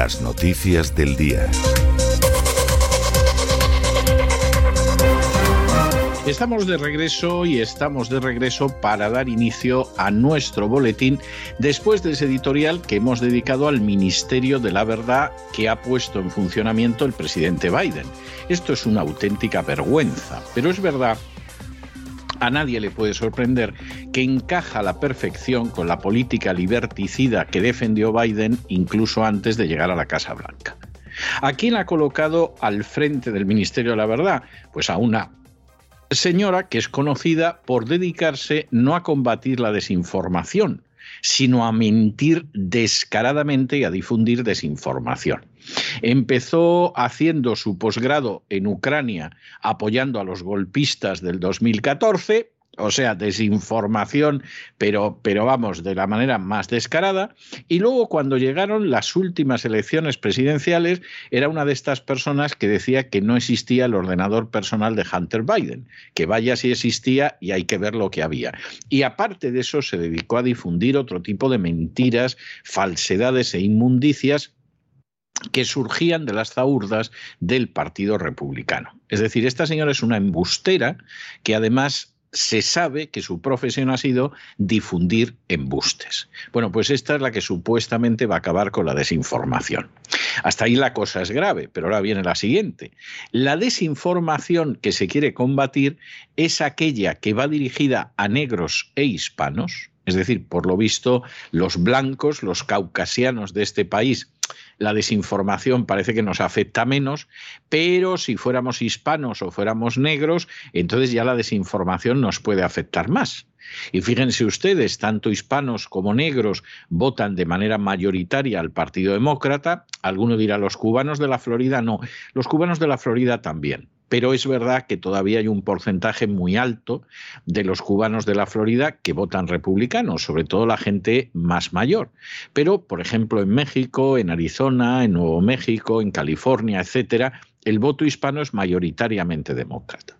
Las noticias del día. Estamos de regreso y estamos de regreso para dar inicio a nuestro boletín después de ese editorial que hemos dedicado al Ministerio de la Verdad que ha puesto en funcionamiento el presidente Biden. Esto es una auténtica vergüenza, pero es verdad a nadie le puede sorprender que encaja a la perfección con la política liberticida que defendió Biden incluso antes de llegar a la Casa Blanca. ¿A quién ha colocado al frente del Ministerio de la Verdad? Pues a una señora que es conocida por dedicarse no a combatir la desinformación, sino a mentir descaradamente y a difundir desinformación. Empezó haciendo su posgrado en Ucrania apoyando a los golpistas del 2014 o sea, desinformación, pero, pero vamos, de la manera más descarada. Y luego cuando llegaron las últimas elecciones presidenciales, era una de estas personas que decía que no existía el ordenador personal de Hunter Biden, que vaya si existía y hay que ver lo que había. Y aparte de eso, se dedicó a difundir otro tipo de mentiras, falsedades e inmundicias que surgían de las zaurdas del Partido Republicano. Es decir, esta señora es una embustera que además se sabe que su profesión ha sido difundir embustes. Bueno, pues esta es la que supuestamente va a acabar con la desinformación. Hasta ahí la cosa es grave, pero ahora viene la siguiente. La desinformación que se quiere combatir es aquella que va dirigida a negros e hispanos, es decir, por lo visto, los blancos, los caucasianos de este país, la desinformación parece que nos afecta menos, pero si fuéramos hispanos o fuéramos negros, entonces ya la desinformación nos puede afectar más. Y fíjense ustedes, tanto hispanos como negros votan de manera mayoritaria al Partido Demócrata. Alguno dirá, los cubanos de la Florida no, los cubanos de la Florida también. Pero es verdad que todavía hay un porcentaje muy alto de los cubanos de la Florida que votan republicanos, sobre todo la gente más mayor. Pero, por ejemplo, en México, en Arizona, en Nuevo México, en California, etcétera, el voto hispano es mayoritariamente demócrata.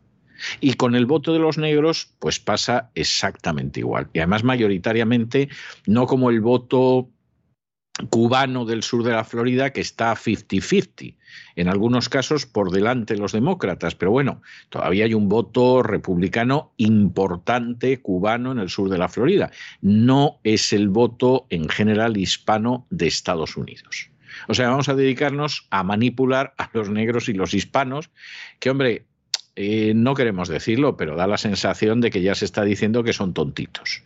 Y con el voto de los negros, pues pasa exactamente igual. Y además mayoritariamente, no como el voto cubano del sur de la Florida que está 50-50, en algunos casos por delante los demócratas, pero bueno, todavía hay un voto republicano importante cubano en el sur de la Florida. No es el voto en general hispano de Estados Unidos. O sea, vamos a dedicarnos a manipular a los negros y los hispanos, que hombre, eh, no queremos decirlo, pero da la sensación de que ya se está diciendo que son tontitos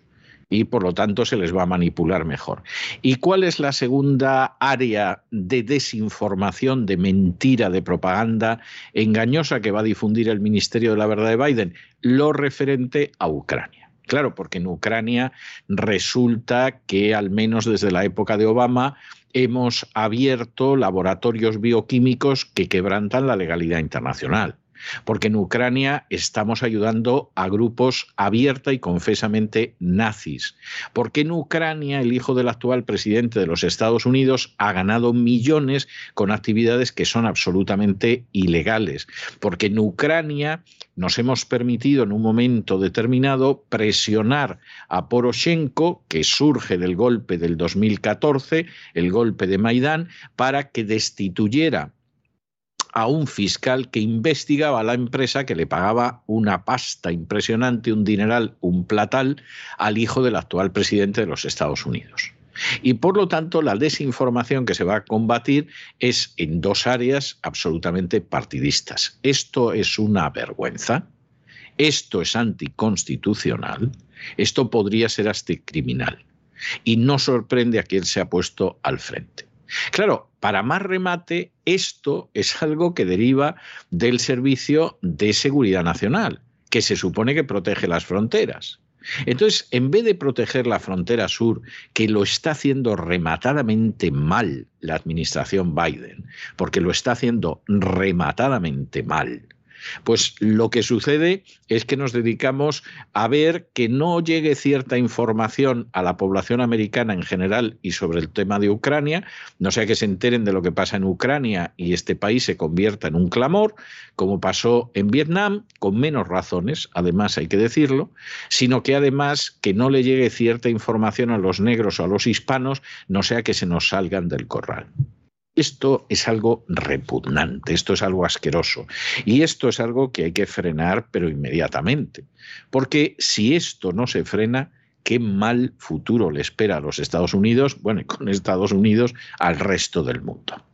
y por lo tanto se les va a manipular mejor. ¿Y cuál es la segunda área de desinformación, de mentira, de propaganda engañosa que va a difundir el Ministerio de la Verdad de Biden? Lo referente a Ucrania. Claro, porque en Ucrania resulta que al menos desde la época de Obama hemos abierto laboratorios bioquímicos que quebrantan la legalidad internacional porque en Ucrania estamos ayudando a grupos abierta y confesamente nazis, porque en Ucrania el hijo del actual presidente de los Estados Unidos ha ganado millones con actividades que son absolutamente ilegales, porque en Ucrania nos hemos permitido en un momento determinado presionar a Poroshenko, que surge del golpe del 2014, el golpe de Maidán, para que destituyera a un fiscal que investigaba a la empresa que le pagaba una pasta impresionante, un dineral, un platal al hijo del actual presidente de los Estados Unidos. Y por lo tanto, la desinformación que se va a combatir es en dos áreas absolutamente partidistas. Esto es una vergüenza, esto es anticonstitucional, esto podría ser hasta criminal. Y no sorprende a quien se ha puesto al frente. Claro, para más remate, esto es algo que deriva del Servicio de Seguridad Nacional, que se supone que protege las fronteras. Entonces, en vez de proteger la frontera sur, que lo está haciendo rematadamente mal la administración Biden, porque lo está haciendo rematadamente mal, pues lo que sucede es que nos dedicamos a ver que no llegue cierta información a la población americana en general y sobre el tema de Ucrania, no sea que se enteren de lo que pasa en Ucrania y este país se convierta en un clamor, como pasó en Vietnam, con menos razones, además hay que decirlo, sino que además que no le llegue cierta información a los negros o a los hispanos, no sea que se nos salgan del corral. Esto es algo repugnante, esto es algo asqueroso. Y esto es algo que hay que frenar pero inmediatamente, porque si esto no se frena, qué mal futuro le espera a los Estados Unidos, bueno, y con Estados Unidos al resto del mundo.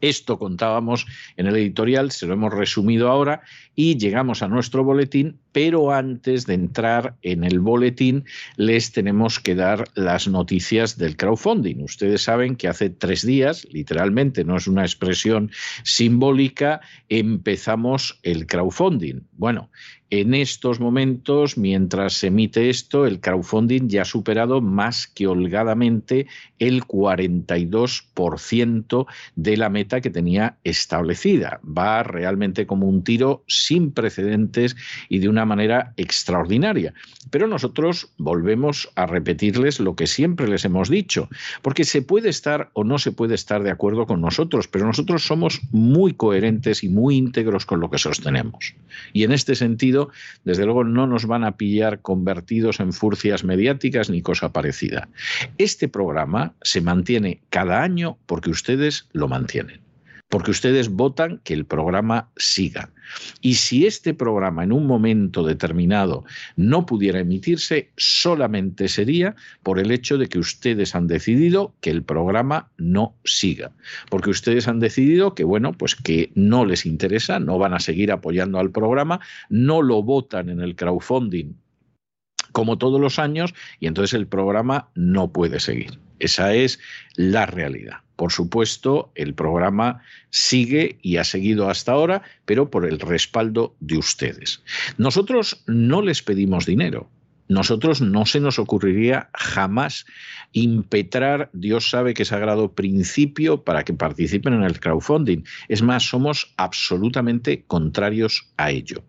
Esto contábamos en el editorial, se lo hemos resumido ahora y llegamos a nuestro boletín, pero antes de entrar en el boletín les tenemos que dar las noticias del crowdfunding. Ustedes saben que hace tres días, literalmente, no es una expresión simbólica, empezamos el crowdfunding. Bueno, en estos momentos, mientras se emite esto, el crowdfunding ya ha superado más que holgadamente el 42% de la meta que tenía establecida. Va realmente como un tiro sin precedentes y de una manera extraordinaria. Pero nosotros volvemos a repetirles lo que siempre les hemos dicho, porque se puede estar o no se puede estar de acuerdo con nosotros, pero nosotros somos muy coherentes y muy íntegros con lo que sostenemos. Y en este sentido, desde luego no nos van a pillar convertidos en furcias mediáticas ni cosa parecida. Este programa se mantiene cada año porque ustedes lo mantienen porque ustedes votan que el programa siga. Y si este programa en un momento determinado no pudiera emitirse, solamente sería por el hecho de que ustedes han decidido que el programa no siga. Porque ustedes han decidido que, bueno, pues que no les interesa, no van a seguir apoyando al programa, no lo votan en el crowdfunding como todos los años y entonces el programa no puede seguir. Esa es la realidad. Por supuesto, el programa sigue y ha seguido hasta ahora, pero por el respaldo de ustedes. Nosotros no les pedimos dinero. nosotros no se nos ocurriría jamás impetrar, Dios sabe que sagrado principio para que participen en el crowdfunding. Es más, somos absolutamente contrarios a ello.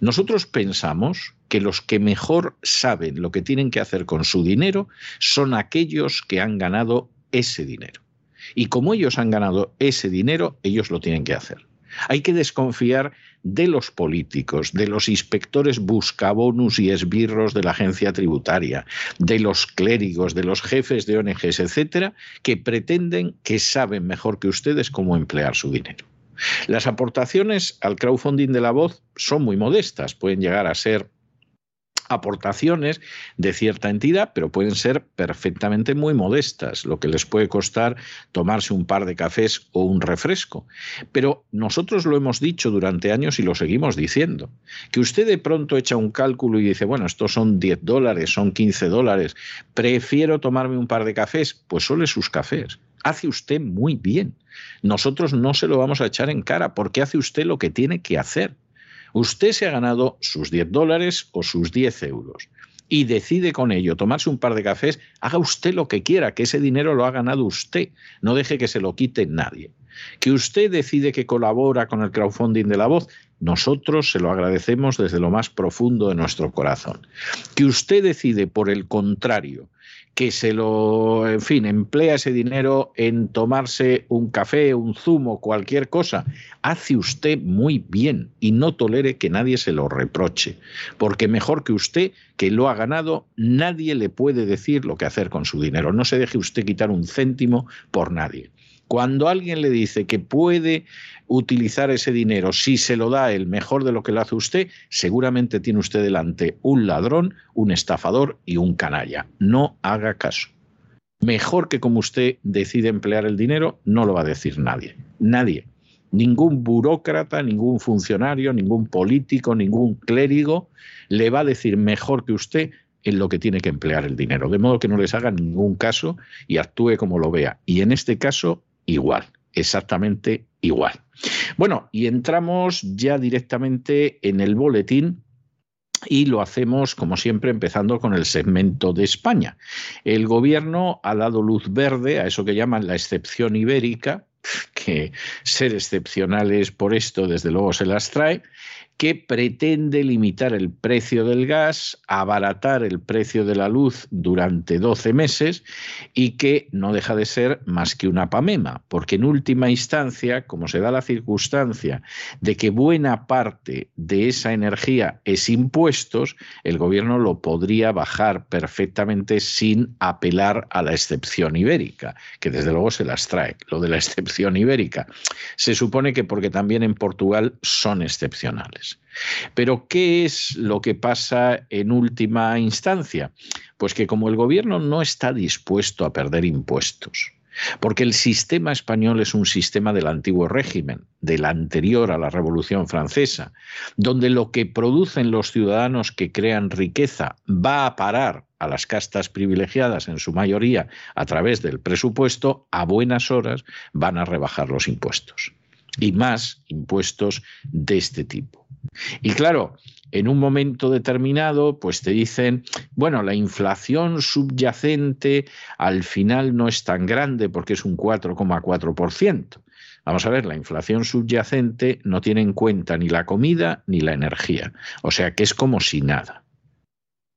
Nosotros pensamos que los que mejor saben lo que tienen que hacer con su dinero son aquellos que han ganado ese dinero. Y como ellos han ganado ese dinero, ellos lo tienen que hacer. Hay que desconfiar de los políticos, de los inspectores buscabonus y esbirros de la agencia tributaria, de los clérigos, de los jefes de ONGs, etcétera, que pretenden que saben mejor que ustedes cómo emplear su dinero. Las aportaciones al crowdfunding de la voz son muy modestas, pueden llegar a ser aportaciones de cierta entidad, pero pueden ser perfectamente muy modestas, lo que les puede costar tomarse un par de cafés o un refresco. Pero nosotros lo hemos dicho durante años y lo seguimos diciendo. Que usted de pronto echa un cálculo y dice, bueno, estos son 10 dólares, son 15 dólares, prefiero tomarme un par de cafés, pues sole sus cafés. Hace usted muy bien. Nosotros no se lo vamos a echar en cara porque hace usted lo que tiene que hacer. Usted se ha ganado sus 10 dólares o sus 10 euros y decide con ello tomarse un par de cafés, haga usted lo que quiera, que ese dinero lo ha ganado usted, no deje que se lo quite nadie. Que usted decide que colabora con el crowdfunding de la voz, nosotros se lo agradecemos desde lo más profundo de nuestro corazón. Que usted decide, por el contrario, que se lo, en fin, emplea ese dinero en tomarse un café, un zumo, cualquier cosa, hace usted muy bien y no tolere que nadie se lo reproche, porque mejor que usted, que lo ha ganado, nadie le puede decir lo que hacer con su dinero. No se deje usted quitar un céntimo por nadie. Cuando alguien le dice que puede utilizar ese dinero si se lo da el mejor de lo que lo hace usted, seguramente tiene usted delante un ladrón, un estafador y un canalla. No haga caso. Mejor que como usted decide emplear el dinero, no lo va a decir nadie. Nadie. Ningún burócrata, ningún funcionario, ningún político, ningún clérigo le va a decir mejor que usted en lo que tiene que emplear el dinero. De modo que no les haga ningún caso y actúe como lo vea. Y en este caso, igual, exactamente igual. Bueno, y entramos ya directamente en el boletín y lo hacemos, como siempre, empezando con el segmento de España. El gobierno ha dado luz verde a eso que llaman la excepción ibérica, que ser excepcionales por esto, desde luego, se las trae, que pretende limitar el precio del gas, abaratar el precio de la luz durante 12 meses y que no deja de ser más que una pamema, porque en última instancia, como se da la circunstancia de que buena parte de esa energía es impuestos, el gobierno lo podría bajar perfectamente sin apelar a la excepción ibérica, que desde luego se las trae. Lo de la excepción ibérica se supone que porque también en Portugal son excepcionales. Pero ¿qué es lo que pasa en última instancia? Pues que como el gobierno no está dispuesto a perder impuestos, porque el sistema español es un sistema del antiguo régimen, del anterior a la Revolución Francesa, donde lo que producen los ciudadanos que crean riqueza va a parar a las castas privilegiadas en su mayoría a través del presupuesto, a buenas horas van a rebajar los impuestos. Y más impuestos de este tipo. Y claro, en un momento determinado, pues te dicen, bueno, la inflación subyacente al final no es tan grande porque es un 4,4%. Vamos a ver, la inflación subyacente no tiene en cuenta ni la comida ni la energía, o sea que es como si nada.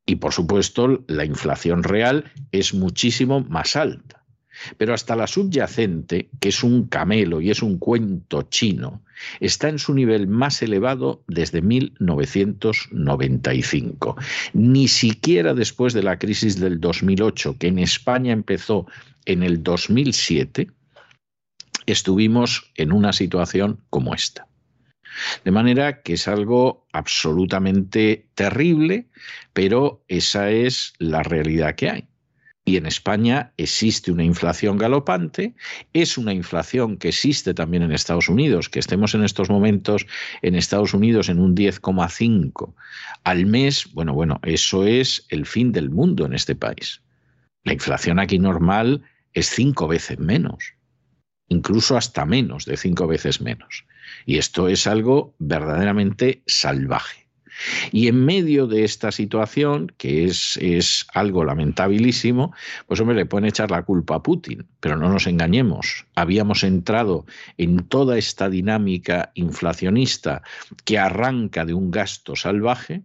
Y por supuesto, la inflación real es muchísimo más alta. Pero hasta la subyacente, que es un camelo y es un cuento chino, está en su nivel más elevado desde 1995. Ni siquiera después de la crisis del 2008, que en España empezó en el 2007, estuvimos en una situación como esta. De manera que es algo absolutamente terrible, pero esa es la realidad que hay. Y en España existe una inflación galopante, es una inflación que existe también en Estados Unidos, que estemos en estos momentos en Estados Unidos en un 10,5 al mes, bueno, bueno, eso es el fin del mundo en este país. La inflación aquí normal es cinco veces menos, incluso hasta menos de cinco veces menos. Y esto es algo verdaderamente salvaje. Y en medio de esta situación, que es, es algo lamentabilísimo, pues hombre, le pueden echar la culpa a Putin, pero no nos engañemos, habíamos entrado en toda esta dinámica inflacionista que arranca de un gasto salvaje,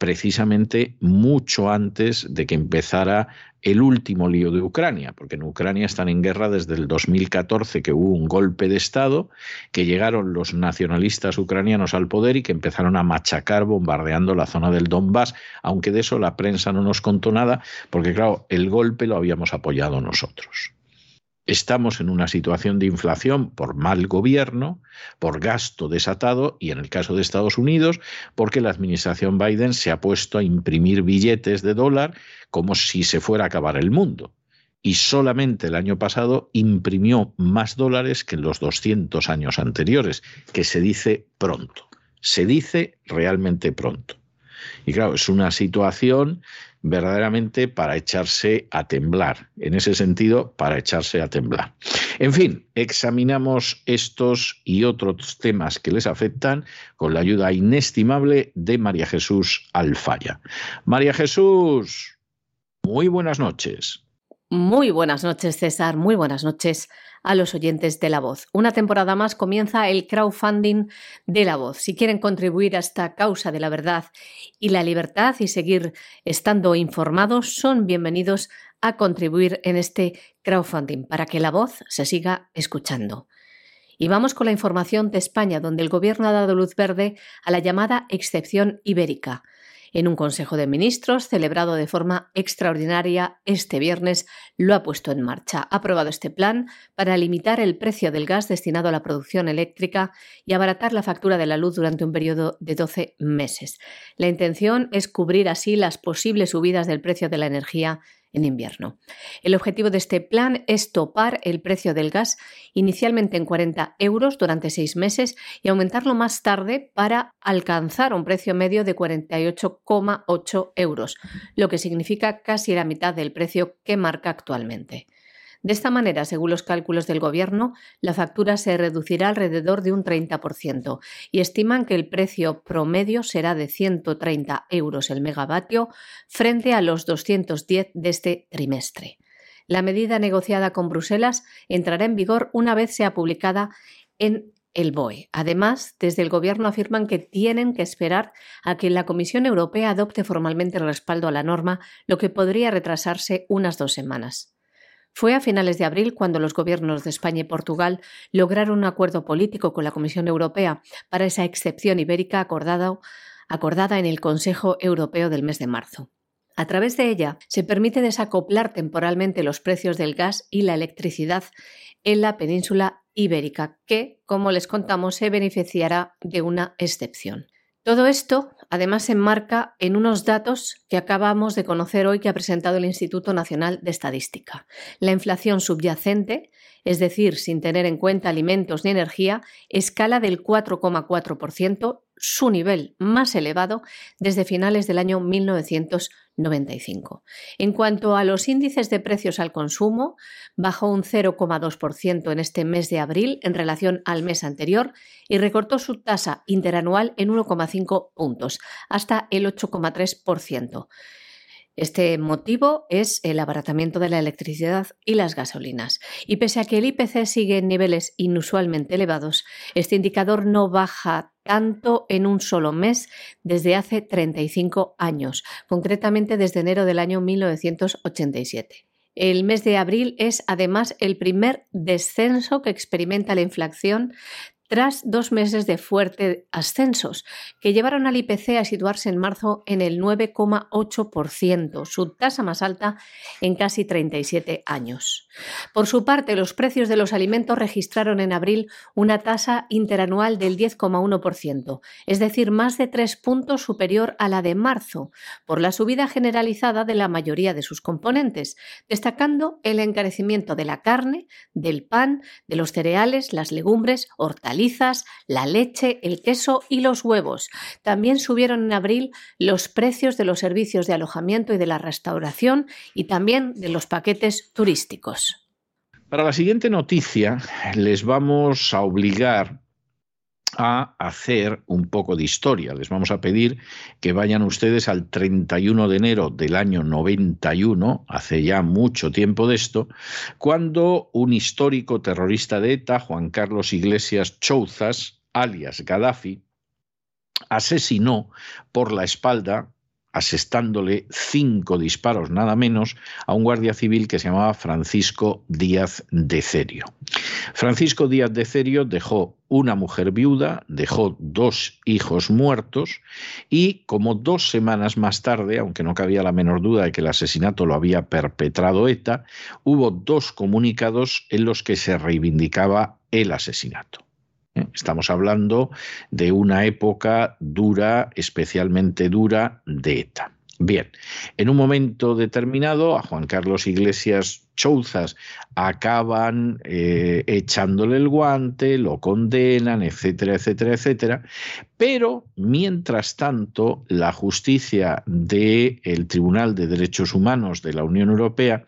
precisamente mucho antes de que empezara el último lío de Ucrania, porque en Ucrania están en guerra desde el 2014, que hubo un golpe de Estado, que llegaron los nacionalistas ucranianos al poder y que empezaron a machacar bombardeando la zona del Donbass, aunque de eso la prensa no nos contó nada, porque claro, el golpe lo habíamos apoyado nosotros. Estamos en una situación de inflación por mal gobierno, por gasto desatado y en el caso de Estados Unidos, porque la administración Biden se ha puesto a imprimir billetes de dólar como si se fuera a acabar el mundo. Y solamente el año pasado imprimió más dólares que en los 200 años anteriores, que se dice pronto. Se dice realmente pronto. Y claro, es una situación verdaderamente para echarse a temblar. En ese sentido, para echarse a temblar. En fin, examinamos estos y otros temas que les afectan con la ayuda inestimable de María Jesús Alfaya. María Jesús, muy buenas noches. Muy buenas noches, César. Muy buenas noches a los oyentes de La Voz. Una temporada más comienza el crowdfunding de La Voz. Si quieren contribuir a esta causa de la verdad y la libertad y seguir estando informados, son bienvenidos a contribuir en este crowdfunding para que La Voz se siga escuchando. Y vamos con la información de España, donde el Gobierno ha dado luz verde a la llamada excepción ibérica en un Consejo de Ministros celebrado de forma extraordinaria este viernes, lo ha puesto en marcha. Ha aprobado este plan para limitar el precio del gas destinado a la producción eléctrica y abaratar la factura de la luz durante un periodo de 12 meses. La intención es cubrir así las posibles subidas del precio de la energía en invierno. El objetivo de este plan es topar el precio del gas inicialmente en 40 euros durante seis meses y aumentarlo más tarde para alcanzar un precio medio de 48,8 euros, lo que significa casi la mitad del precio que marca actualmente. De esta manera, según los cálculos del Gobierno, la factura se reducirá alrededor de un 30% y estiman que el precio promedio será de 130 euros el megavatio frente a los 210 de este trimestre. La medida negociada con Bruselas entrará en vigor una vez sea publicada en el BOE. Además, desde el Gobierno afirman que tienen que esperar a que la Comisión Europea adopte formalmente el respaldo a la norma, lo que podría retrasarse unas dos semanas. Fue a finales de abril cuando los gobiernos de España y Portugal lograron un acuerdo político con la Comisión Europea para esa excepción ibérica acordada, en el Consejo Europeo del mes de marzo. A través de ella se permite desacoplar temporalmente los precios del gas y la electricidad en la península ibérica, que, como les contamos, se beneficiará de una excepción. Todo esto, además, se enmarca en unos datos que acabamos de conocer hoy que ha presentado el Instituto Nacional de Estadística. La inflación subyacente, es decir, sin tener en cuenta alimentos ni energía, escala del 4,4%, su nivel más elevado desde finales del año 1995. En cuanto a los índices de precios al consumo, bajó un 0,2% en este mes de abril en relación al mes anterior y recortó su tasa interanual en 1,5 puntos, hasta el 8,3%. Este motivo es el abaratamiento de la electricidad y las gasolinas. Y pese a que el IPC sigue en niveles inusualmente elevados, este indicador no baja tanto en un solo mes desde hace 35 años, concretamente desde enero del año 1987. El mes de abril es además el primer descenso que experimenta la inflación tras dos meses de fuertes ascensos, que llevaron al IPC a situarse en marzo en el 9,8%, su tasa más alta en casi 37 años. Por su parte, los precios de los alimentos registraron en abril una tasa interanual del 10,1%, es decir, más de tres puntos superior a la de marzo, por la subida generalizada de la mayoría de sus componentes, destacando el encarecimiento de la carne, del pan, de los cereales, las legumbres, hortalizas, la leche, el queso y los huevos. También subieron en abril los precios de los servicios de alojamiento y de la restauración y también de los paquetes turísticos. Para la siguiente noticia les vamos a obligar a hacer un poco de historia. Les vamos a pedir que vayan ustedes al 31 de enero del año 91, hace ya mucho tiempo de esto, cuando un histórico terrorista de ETA, Juan Carlos Iglesias Chouzas, alias Gaddafi, asesinó por la espalda asestándole cinco disparos nada menos a un guardia civil que se llamaba Francisco Díaz de Cerio. Francisco Díaz de Cerio dejó una mujer viuda, dejó dos hijos muertos y como dos semanas más tarde, aunque no cabía la menor duda de que el asesinato lo había perpetrado ETA, hubo dos comunicados en los que se reivindicaba el asesinato. ¿Eh? Estamos hablando de una época dura, especialmente dura, de ETA. Bien, en un momento determinado a Juan Carlos Iglesias Chouzas acaban eh, echándole el guante, lo condenan, etcétera, etcétera, etcétera. Pero, mientras tanto, la justicia del Tribunal de Derechos Humanos de la Unión Europea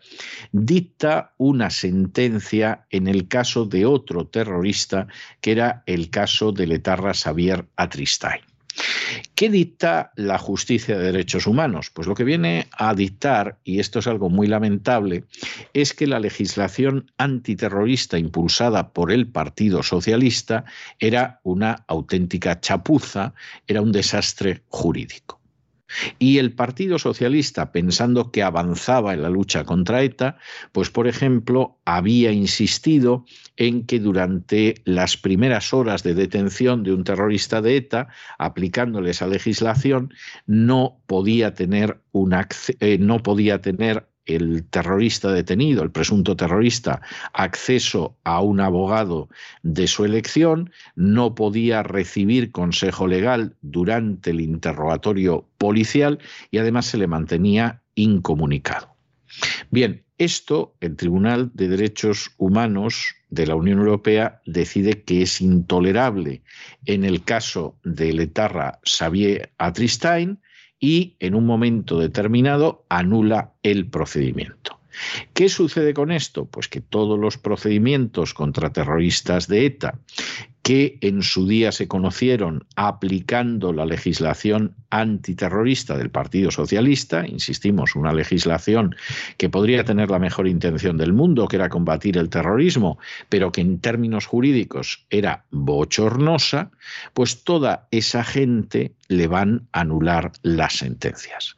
dicta una sentencia en el caso de otro terrorista, que era el caso de Letarra Xavier Atristain. ¿Qué dicta la justicia de derechos humanos? Pues lo que viene a dictar, y esto es algo muy lamentable, es que la legislación antiterrorista impulsada por el Partido Socialista era una auténtica chapuza, era un desastre jurídico. Y el Partido Socialista, pensando que avanzaba en la lucha contra ETA, pues por ejemplo, había insistido en que durante las primeras horas de detención de un terrorista de ETA, aplicándole esa legislación, no podía tener, un eh, no podía tener el terrorista detenido, el presunto terrorista, acceso a un abogado de su elección, no podía recibir consejo legal durante el interrogatorio policial y además se le mantenía incomunicado. Bien, esto el Tribunal de Derechos Humanos de la Unión Europea decide que es intolerable en el caso de Letarra Xavier Atristain y en un momento determinado anula el procedimiento. ¿Qué sucede con esto? Pues que todos los procedimientos contra terroristas de ETA que en su día se conocieron aplicando la legislación antiterrorista del Partido Socialista, insistimos, una legislación que podría tener la mejor intención del mundo, que era combatir el terrorismo, pero que en términos jurídicos era bochornosa, pues toda esa gente le van a anular las sentencias.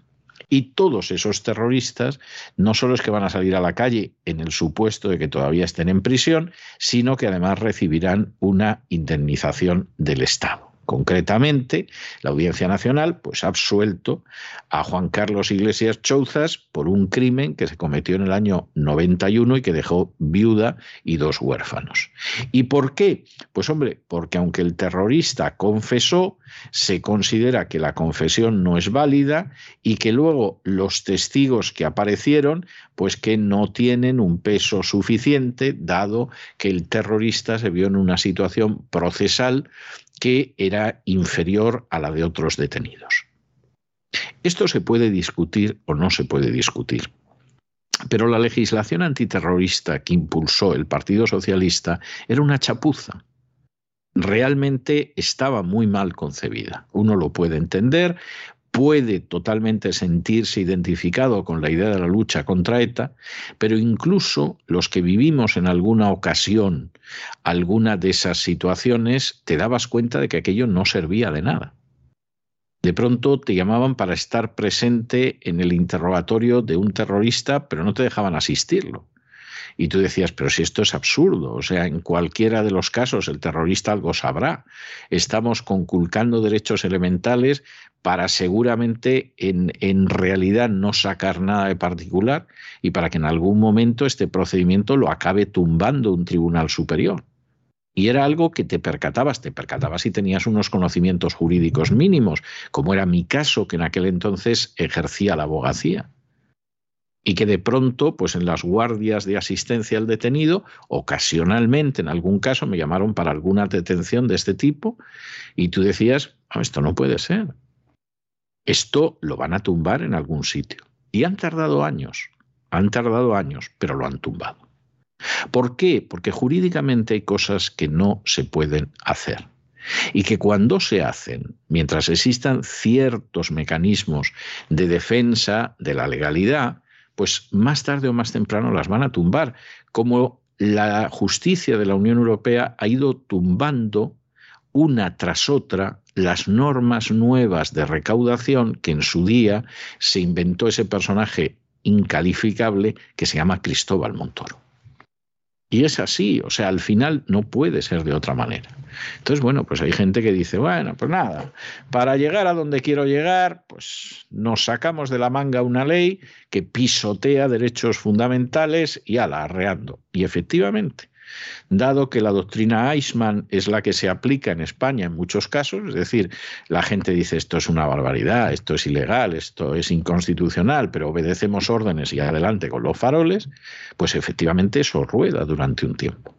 Y todos esos terroristas no solo es que van a salir a la calle en el supuesto de que todavía estén en prisión, sino que además recibirán una indemnización del Estado. Concretamente, la Audiencia Nacional pues, ha absuelto a Juan Carlos Iglesias Chouzas por un crimen que se cometió en el año 91 y que dejó viuda y dos huérfanos. ¿Y por qué? Pues hombre, porque aunque el terrorista confesó, se considera que la confesión no es válida y que luego los testigos que aparecieron, pues que no tienen un peso suficiente, dado que el terrorista se vio en una situación procesal que era inferior a la de otros detenidos. Esto se puede discutir o no se puede discutir. Pero la legislación antiterrorista que impulsó el Partido Socialista era una chapuza. Realmente estaba muy mal concebida. Uno lo puede entender puede totalmente sentirse identificado con la idea de la lucha contra ETA, pero incluso los que vivimos en alguna ocasión alguna de esas situaciones, te dabas cuenta de que aquello no servía de nada. De pronto te llamaban para estar presente en el interrogatorio de un terrorista, pero no te dejaban asistirlo. Y tú decías, pero si esto es absurdo, o sea, en cualquiera de los casos el terrorista algo sabrá. Estamos conculcando derechos elementales para seguramente en, en, realidad no sacar nada de particular y para que en algún momento este procedimiento lo acabe tumbando un tribunal superior. Y era algo que te percatabas, te percatabas si tenías unos conocimientos jurídicos mínimos, como era mi caso, que en aquel entonces ejercía la abogacía y que de pronto, pues en las guardias de asistencia al detenido, ocasionalmente, en algún caso, me llamaron para alguna detención de este tipo, y tú decías, esto no puede ser. Esto lo van a tumbar en algún sitio. Y han tardado años, han tardado años, pero lo han tumbado. ¿Por qué? Porque jurídicamente hay cosas que no se pueden hacer. y que cuando se hacen, mientras existan ciertos mecanismos de defensa de la legalidad, pues más tarde o más temprano las van a tumbar, como la justicia de la Unión Europea ha ido tumbando una tras otra las normas nuevas de recaudación que en su día se inventó ese personaje incalificable que se llama Cristóbal Montoro. Y es así, o sea, al final no puede ser de otra manera. Entonces, bueno, pues hay gente que dice, bueno, pues nada, para llegar a donde quiero llegar, pues nos sacamos de la manga una ley que pisotea derechos fundamentales y ala, arreando. Y efectivamente, dado que la doctrina Eichmann es la que se aplica en España en muchos casos, es decir, la gente dice esto es una barbaridad, esto es ilegal, esto es inconstitucional, pero obedecemos órdenes y adelante con los faroles, pues efectivamente eso rueda durante un tiempo.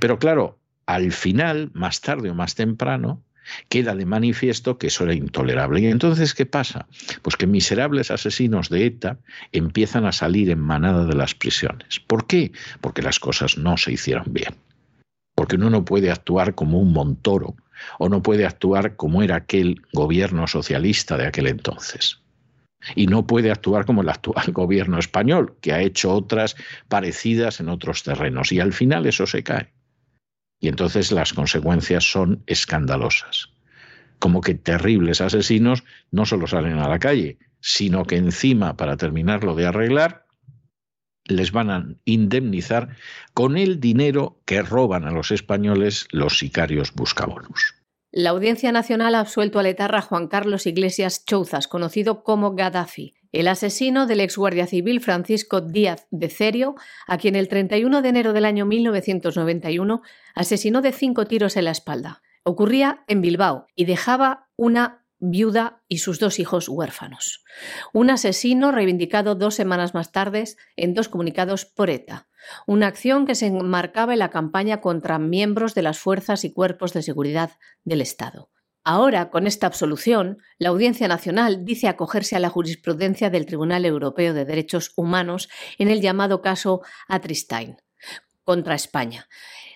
Pero claro, al final, más tarde o más temprano, queda de manifiesto que eso era intolerable. ¿Y entonces qué pasa? Pues que miserables asesinos de ETA empiezan a salir en manada de las prisiones. ¿Por qué? Porque las cosas no se hicieron bien. Porque uno no puede actuar como un Montoro o no puede actuar como era aquel gobierno socialista de aquel entonces. Y no puede actuar como el actual gobierno español, que ha hecho otras parecidas en otros terrenos. Y al final eso se cae. Y entonces las consecuencias son escandalosas. Como que terribles asesinos no solo salen a la calle, sino que encima, para terminarlo de arreglar, les van a indemnizar con el dinero que roban a los españoles los sicarios buscabonus. La Audiencia Nacional ha absuelto al etarra Juan Carlos Iglesias Chouzas, conocido como Gaddafi, el asesino del ex guardia civil Francisco Díaz de Cerio, a quien el 31 de enero del año 1991 asesinó de cinco tiros en la espalda. Ocurría en Bilbao y dejaba una viuda y sus dos hijos huérfanos. Un asesino reivindicado dos semanas más tarde en dos comunicados por ETA. Una acción que se enmarcaba en la campaña contra miembros de las fuerzas y cuerpos de seguridad del Estado. Ahora, con esta absolución, la Audiencia Nacional dice acogerse a la jurisprudencia del Tribunal Europeo de Derechos Humanos en el llamado caso Atristain contra España,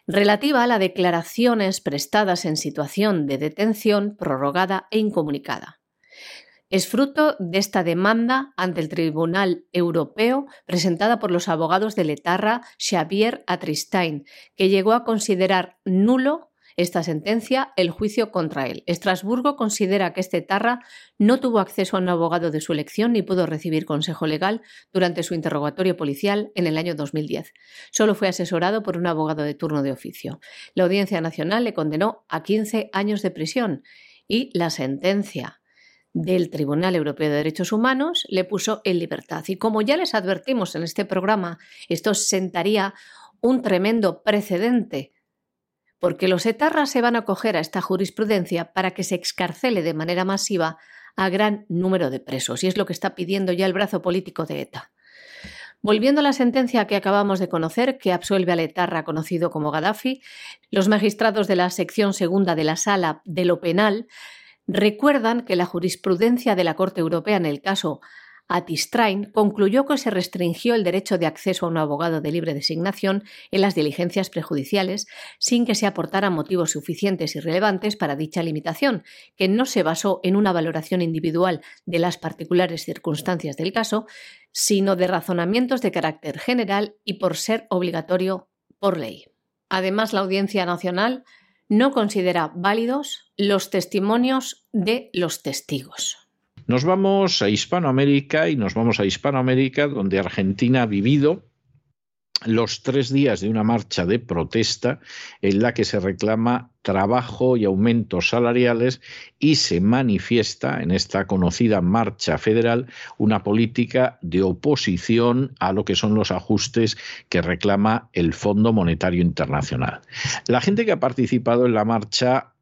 relativa a las declaraciones prestadas en situación de detención prorrogada e incomunicada. Es fruto de esta demanda ante el Tribunal Europeo presentada por los abogados de Letarra Xavier Atristain, que llegó a considerar nulo esta sentencia el juicio contra él. Estrasburgo considera que este Tarra no tuvo acceso a un abogado de su elección ni pudo recibir consejo legal durante su interrogatorio policial en el año 2010. Solo fue asesorado por un abogado de turno de oficio. La Audiencia Nacional le condenó a 15 años de prisión y la sentencia del Tribunal Europeo de Derechos Humanos le puso en libertad. Y como ya les advertimos en este programa, esto sentaría un tremendo precedente porque los etarras se van a acoger a esta jurisprudencia para que se excarcele de manera masiva a gran número de presos, y es lo que está pidiendo ya el brazo político de ETA. Volviendo a la sentencia que acabamos de conocer, que absuelve al etarra conocido como Gaddafi, los magistrados de la sección segunda de la Sala de lo Penal recuerdan que la jurisprudencia de la Corte Europea en el caso Atistrain concluyó que se restringió el derecho de acceso a un abogado de libre designación en las diligencias prejudiciales sin que se aportaran motivos suficientes y relevantes para dicha limitación, que no se basó en una valoración individual de las particulares circunstancias del caso, sino de razonamientos de carácter general y por ser obligatorio por ley. Además, la Audiencia Nacional no considera válidos los testimonios de los testigos. Nos vamos a Hispanoamérica y nos vamos a Hispanoamérica donde Argentina ha vivido los tres días de una marcha de protesta en la que se reclama trabajo y aumentos salariales y se manifiesta en esta conocida marcha federal una política de oposición a lo que son los ajustes que reclama el Fondo Monetario Internacional. La gente que ha participado en la marcha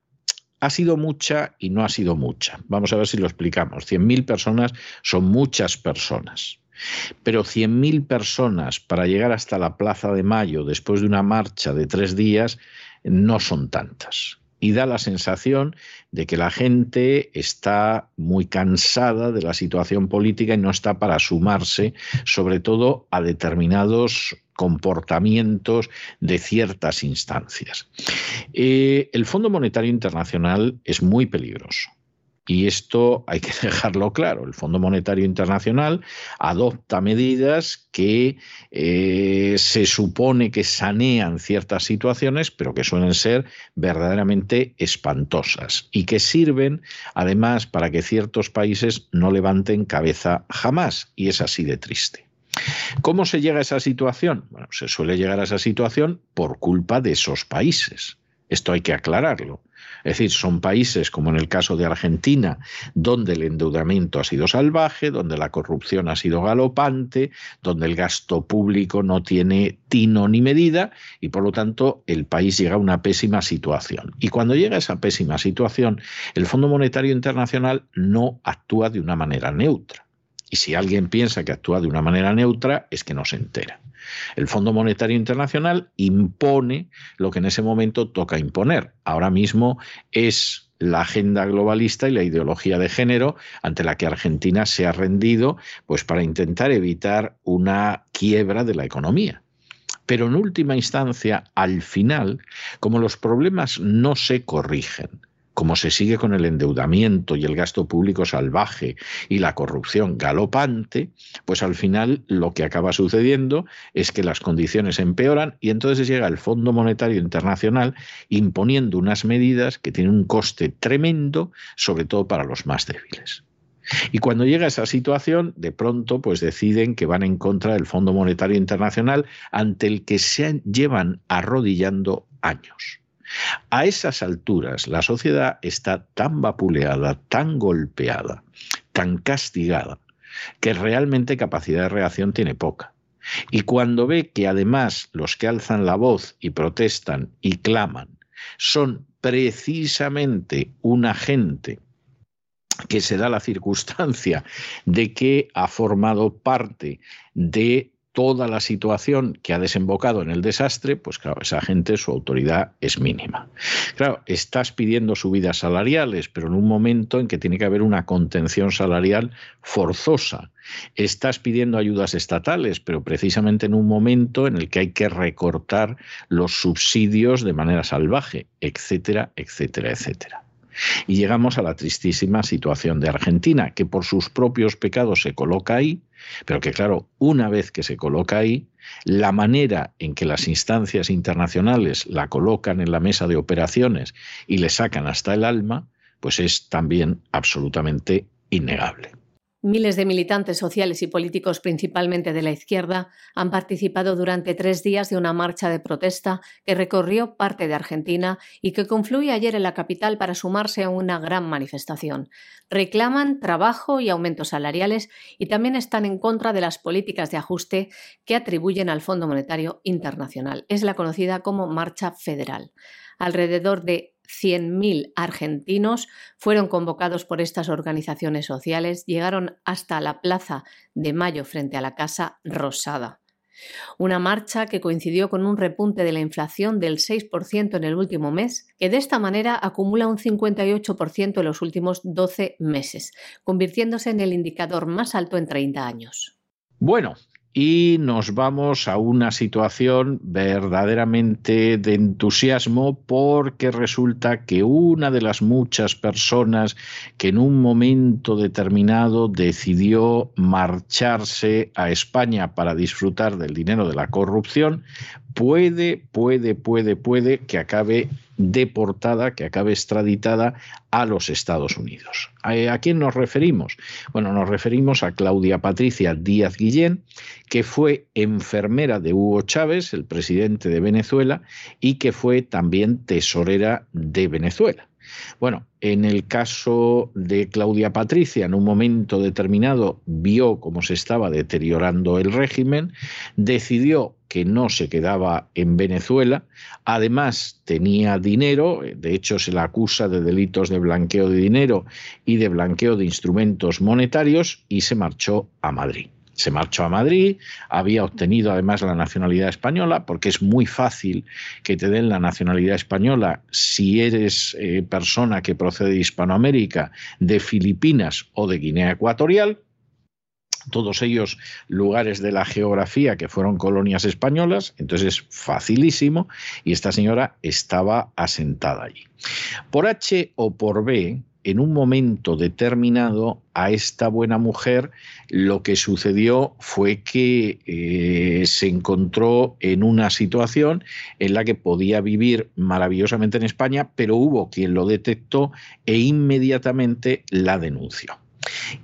ha sido mucha y no ha sido mucha. Vamos a ver si lo explicamos. 100.000 personas son muchas personas. Pero 100.000 personas para llegar hasta la Plaza de Mayo después de una marcha de tres días no son tantas. Y da la sensación de que la gente está muy cansada de la situación política y no está para sumarse, sobre todo a determinados comportamientos de ciertas instancias. Eh, el Fondo Monetario Internacional es muy peligroso. Y esto hay que dejarlo claro. El Fondo Monetario Internacional adopta medidas que eh, se supone que sanean ciertas situaciones, pero que suelen ser verdaderamente espantosas y que sirven además para que ciertos países no levanten cabeza jamás. Y es así de triste. ¿Cómo se llega a esa situación? Bueno, se suele llegar a esa situación por culpa de esos países. Esto hay que aclararlo. Es decir, son países como en el caso de Argentina, donde el endeudamiento ha sido salvaje, donde la corrupción ha sido galopante, donde el gasto público no tiene tino ni medida y por lo tanto el país llega a una pésima situación. Y cuando llega a esa pésima situación, el Fondo Monetario Internacional no actúa de una manera neutra. Y si alguien piensa que actúa de una manera neutra, es que no se entera. El Fondo Monetario Internacional impone lo que en ese momento toca imponer. Ahora mismo es la agenda globalista y la ideología de género ante la que Argentina se ha rendido pues para intentar evitar una quiebra de la economía. Pero en última instancia, al final, como los problemas no se corrigen, como se sigue con el endeudamiento y el gasto público salvaje y la corrupción galopante, pues al final lo que acaba sucediendo es que las condiciones empeoran y entonces llega el Fondo Monetario Internacional imponiendo unas medidas que tienen un coste tremendo, sobre todo para los más débiles. Y cuando llega esa situación, de pronto pues deciden que van en contra del Fondo Monetario Internacional ante el que se llevan arrodillando años. A esas alturas la sociedad está tan vapuleada, tan golpeada, tan castigada, que realmente capacidad de reacción tiene poca. Y cuando ve que además los que alzan la voz y protestan y claman son precisamente una gente que se da la circunstancia de que ha formado parte de toda la situación que ha desembocado en el desastre, pues claro, esa gente, su autoridad es mínima. Claro, estás pidiendo subidas salariales, pero en un momento en que tiene que haber una contención salarial forzosa. Estás pidiendo ayudas estatales, pero precisamente en un momento en el que hay que recortar los subsidios de manera salvaje, etcétera, etcétera, etcétera. Y llegamos a la tristísima situación de Argentina, que por sus propios pecados se coloca ahí, pero que claro, una vez que se coloca ahí, la manera en que las instancias internacionales la colocan en la mesa de operaciones y le sacan hasta el alma, pues es también absolutamente innegable. Miles de militantes sociales y políticos, principalmente de la izquierda, han participado durante tres días de una marcha de protesta que recorrió parte de Argentina y que confluye ayer en la capital para sumarse a una gran manifestación. Reclaman trabajo y aumentos salariales y también están en contra de las políticas de ajuste que atribuyen al Fondo Monetario Internacional. Es la conocida como Marcha Federal. Alrededor de 100.000 argentinos fueron convocados por estas organizaciones sociales, llegaron hasta la Plaza de Mayo frente a la Casa Rosada. Una marcha que coincidió con un repunte de la inflación del 6% en el último mes, que de esta manera acumula un 58% en los últimos 12 meses, convirtiéndose en el indicador más alto en 30 años. Bueno, y nos vamos a una situación verdaderamente de entusiasmo porque resulta que una de las muchas personas que en un momento determinado decidió marcharse a España para disfrutar del dinero de la corrupción puede, puede, puede, puede que acabe deportada, que acabe extraditada a los Estados Unidos. ¿A quién nos referimos? Bueno, nos referimos a Claudia Patricia Díaz Guillén, que fue enfermera de Hugo Chávez, el presidente de Venezuela, y que fue también tesorera de Venezuela. Bueno, en el caso de Claudia Patricia, en un momento determinado vio cómo se estaba deteriorando el régimen, decidió que no se quedaba en Venezuela, además tenía dinero, de hecho se la acusa de delitos de blanqueo de dinero y de blanqueo de instrumentos monetarios y se marchó a Madrid se marchó a Madrid, había obtenido además la nacionalidad española, porque es muy fácil que te den la nacionalidad española si eres eh, persona que procede de Hispanoamérica, de Filipinas o de Guinea Ecuatorial. todos ellos lugares de la geografía que fueron colonias españolas, entonces es facilísimo, y esta señora estaba asentada allí. Por H o por B, en un momento determinado a esta buena mujer lo que sucedió fue que eh, se encontró en una situación en la que podía vivir maravillosamente en España, pero hubo quien lo detectó e inmediatamente la denunció.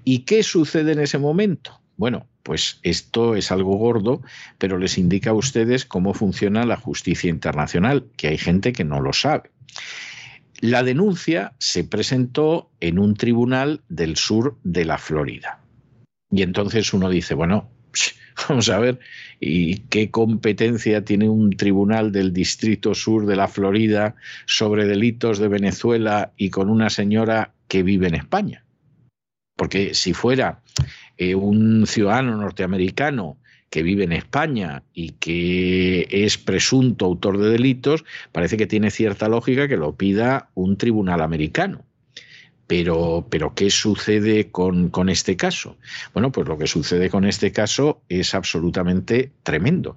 ¿Y qué sucede en ese momento? Bueno, pues esto es algo gordo, pero les indica a ustedes cómo funciona la justicia internacional, que hay gente que no lo sabe. La denuncia se presentó en un tribunal del sur de la Florida. Y entonces uno dice, bueno, vamos a ver, ¿y qué competencia tiene un tribunal del distrito sur de la Florida sobre delitos de Venezuela y con una señora que vive en España? Porque si fuera eh, un ciudadano norteamericano que vive en España y que es presunto autor de delitos, parece que tiene cierta lógica que lo pida un tribunal americano. Pero, pero ¿qué sucede con, con, este caso? Bueno, pues lo que sucede con este caso es absolutamente tremendo.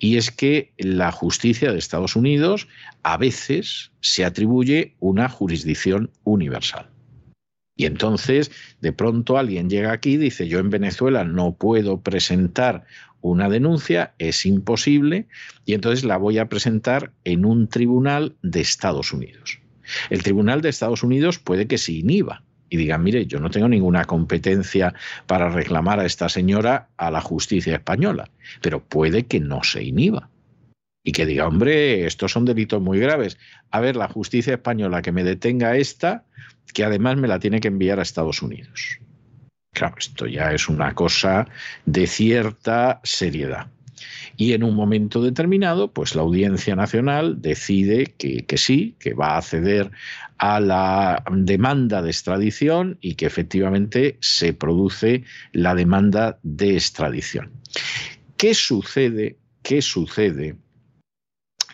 Y es que la justicia de Estados Unidos a veces se atribuye una jurisdicción universal. Y entonces, de pronto alguien llega aquí y dice, yo en Venezuela no puedo presentar una denuncia, es imposible, y entonces la voy a presentar en un tribunal de Estados Unidos. El tribunal de Estados Unidos puede que se inhiba y diga, mire, yo no tengo ninguna competencia para reclamar a esta señora a la justicia española, pero puede que no se inhiba y que diga, hombre, estos son delitos muy graves. A ver, la justicia española que me detenga esta, que además me la tiene que enviar a Estados Unidos. Claro, esto ya es una cosa de cierta seriedad. Y en un momento determinado, pues la Audiencia Nacional decide que, que, sí, que va a ceder a la demanda de extradición y que efectivamente se produce la demanda de extradición. ¿Qué sucede? ¿Qué sucede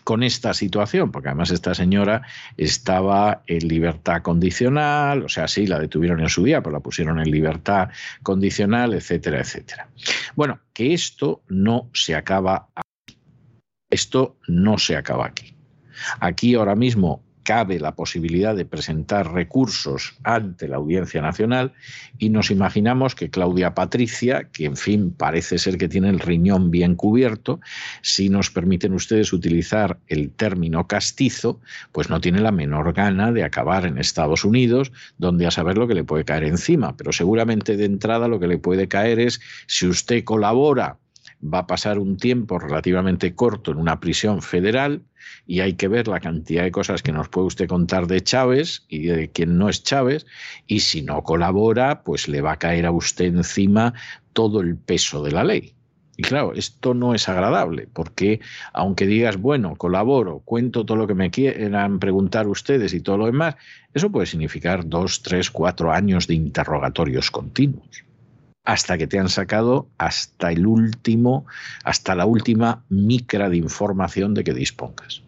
con esta situación, porque además esta señora estaba en libertad condicional, o sea, sí, la detuvieron en su día, pero la pusieron en libertad condicional, etcétera, etcétera. Bueno, que esto no se acaba aquí. Esto no se acaba aquí. Aquí ahora mismo cabe la posibilidad de presentar recursos ante la Audiencia Nacional y nos imaginamos que Claudia Patricia, que en fin parece ser que tiene el riñón bien cubierto, si nos permiten ustedes utilizar el término castizo, pues no tiene la menor gana de acabar en Estados Unidos, donde a saber lo que le puede caer encima, pero seguramente de entrada lo que le puede caer es si usted colabora va a pasar un tiempo relativamente corto en una prisión federal y hay que ver la cantidad de cosas que nos puede usted contar de Chávez y de quien no es Chávez y si no colabora, pues le va a caer a usted encima todo el peso de la ley. Y claro, esto no es agradable, porque aunque digas, bueno, colaboro, cuento todo lo que me quieran preguntar ustedes y todo lo demás, eso puede significar dos, tres, cuatro años de interrogatorios continuos hasta que te han sacado hasta el último, hasta la última micra de información de que dispongas.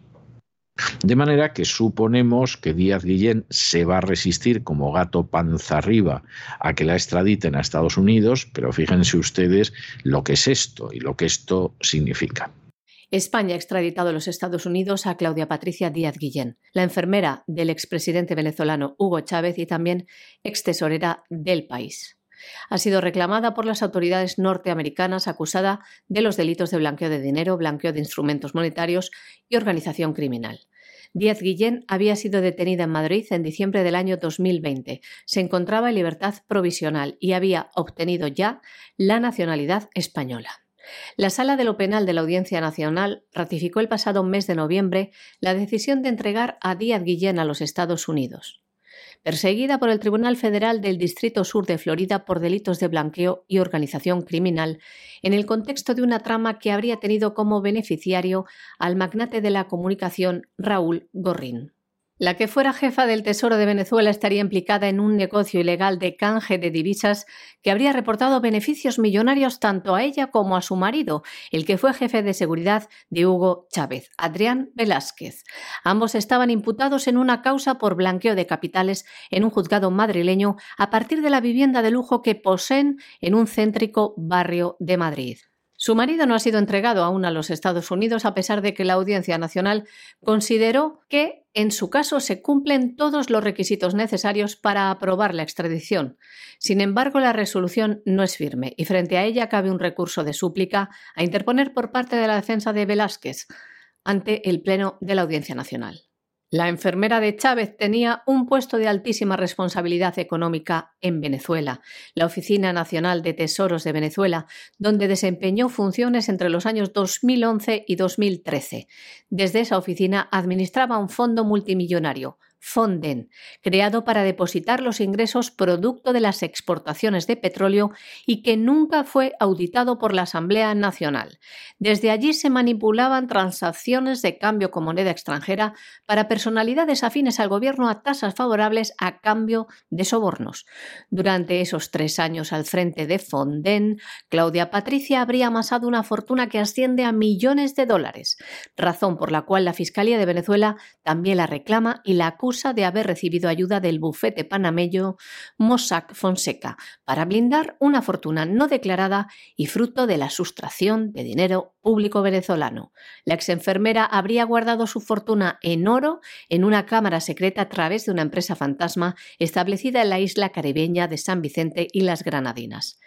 De manera que suponemos que Díaz Guillén se va a resistir como gato panza arriba a que la extraditen a Estados Unidos, pero fíjense ustedes lo que es esto y lo que esto significa. España ha extraditado a los Estados Unidos a Claudia Patricia Díaz Guillén, la enfermera del expresidente venezolano Hugo Chávez y también ex tesorera del país ha sido reclamada por las autoridades norteamericanas acusada de los delitos de blanqueo de dinero, blanqueo de instrumentos monetarios y organización criminal. Díaz Guillén había sido detenida en Madrid en diciembre del año 2020. Se encontraba en libertad provisional y había obtenido ya la nacionalidad española. La Sala de lo Penal de la Audiencia Nacional ratificó el pasado mes de noviembre la decisión de entregar a Díaz Guillén a los Estados Unidos perseguida por el Tribunal Federal del Distrito Sur de Florida por delitos de blanqueo y organización criminal, en el contexto de una trama que habría tenido como beneficiario al magnate de la comunicación Raúl Gorrín. La que fuera jefa del Tesoro de Venezuela estaría implicada en un negocio ilegal de canje de divisas que habría reportado beneficios millonarios tanto a ella como a su marido, el que fue jefe de seguridad de Hugo Chávez, Adrián Velázquez. Ambos estaban imputados en una causa por blanqueo de capitales en un juzgado madrileño a partir de la vivienda de lujo que poseen en un céntrico barrio de Madrid. Su marido no ha sido entregado aún a los Estados Unidos a pesar de que la Audiencia Nacional consideró que en su caso se cumplen todos los requisitos necesarios para aprobar la extradición. Sin embargo, la resolución no es firme y frente a ella cabe un recurso de súplica a interponer por parte de la defensa de Velázquez ante el Pleno de la Audiencia Nacional. La enfermera de Chávez tenía un puesto de altísima responsabilidad económica en Venezuela, la Oficina Nacional de Tesoros de Venezuela, donde desempeñó funciones entre los años 2011 y 2013. Desde esa oficina administraba un fondo multimillonario, Fonden, creado para depositar los ingresos producto de las exportaciones de petróleo y que nunca fue auditado por la Asamblea Nacional. Desde allí se manipulaban transacciones de cambio con moneda extranjera para personalidades afines al gobierno a tasas favorables a cambio de sobornos. Durante esos tres años al frente de Fonden, Claudia Patricia habría amasado una fortuna que asciende a millones de dólares, razón por la cual la Fiscalía de Venezuela también la reclama y la acusa de haber recibido ayuda del bufete panameño Mossack Fonseca para blindar una fortuna no declarada y fruto de la sustracción de dinero público venezolano. La ex enfermera habría guardado su fortuna en oro en una cámara secreta a través de una empresa fantasma establecida en la isla caribeña de San Vicente y las Granadinas.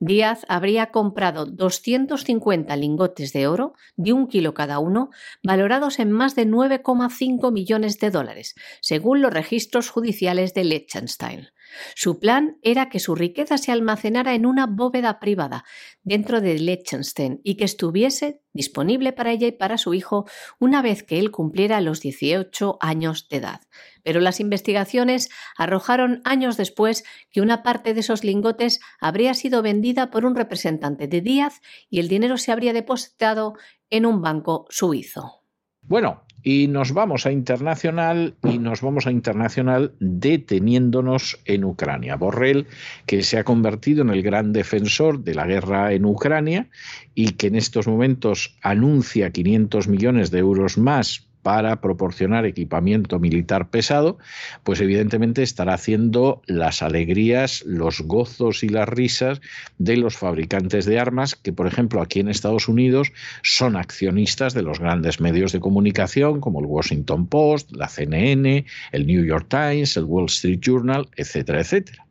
Díaz habría comprado 250 lingotes de oro de un kilo cada uno, valorados en más de 9,5 millones de dólares, según los registros judiciales de Liechtenstein. Su plan era que su riqueza se almacenara en una bóveda privada dentro de Liechtenstein y que estuviese disponible para ella y para su hijo una vez que él cumpliera los 18 años de edad. Pero las investigaciones arrojaron años después que una parte de esos lingotes habría sido vendida por un representante de Díaz y el dinero se habría depositado en un banco suizo. Bueno, y nos vamos a internacional y nos vamos a internacional deteniéndonos en Ucrania. Borrell, que se ha convertido en el gran defensor de la guerra en Ucrania y que en estos momentos anuncia 500 millones de euros más para proporcionar equipamiento militar pesado, pues evidentemente estará haciendo las alegrías, los gozos y las risas de los fabricantes de armas que, por ejemplo, aquí en Estados Unidos son accionistas de los grandes medios de comunicación como el Washington Post, la CNN, el New York Times, el Wall Street Journal, etcétera, etcétera.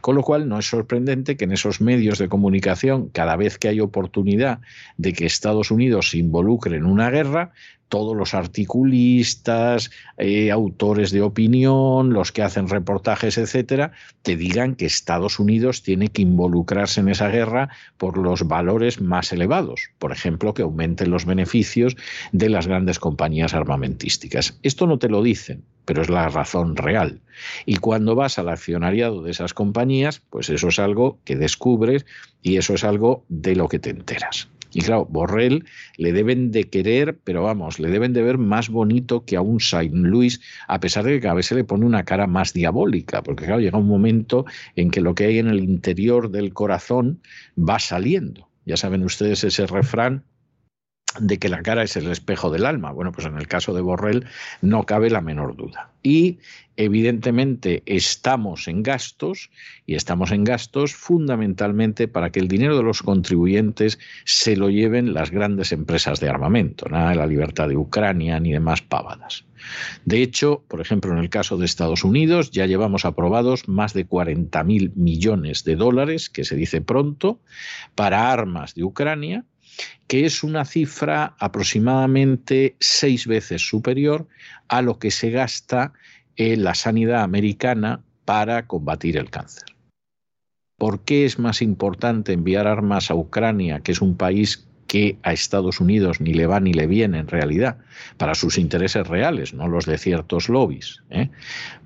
Con lo cual no es sorprendente que en esos medios de comunicación, cada vez que hay oportunidad de que Estados Unidos se involucre en una guerra, todos los articulistas, eh, autores de opinión, los que hacen reportajes, etcétera, te digan que Estados Unidos tiene que involucrarse en esa guerra por los valores más elevados. Por ejemplo, que aumenten los beneficios de las grandes compañías armamentísticas. Esto no te lo dicen, pero es la razón real. Y cuando vas al accionariado de esas compañías, pues eso es algo que descubres y eso es algo de lo que te enteras. Y claro, Borrell le deben de querer, pero vamos, le deben de ver más bonito que a un Saint Louis, a pesar de que cada vez se le pone una cara más diabólica, porque claro, llega un momento en que lo que hay en el interior del corazón va saliendo. Ya saben ustedes ese refrán de que la cara es el espejo del alma. Bueno, pues en el caso de Borrell no cabe la menor duda. Y evidentemente estamos en gastos y estamos en gastos fundamentalmente para que el dinero de los contribuyentes se lo lleven las grandes empresas de armamento, nada de la libertad de Ucrania ni demás pavadas. De hecho, por ejemplo, en el caso de Estados Unidos ya llevamos aprobados más de 40 mil millones de dólares, que se dice pronto, para armas de Ucrania que es una cifra aproximadamente seis veces superior a lo que se gasta en la sanidad americana para combatir el cáncer. ¿Por qué es más importante enviar armas a Ucrania, que es un país que a Estados Unidos ni le va ni le viene en realidad, para sus intereses reales, no los de ciertos lobbies. ¿eh?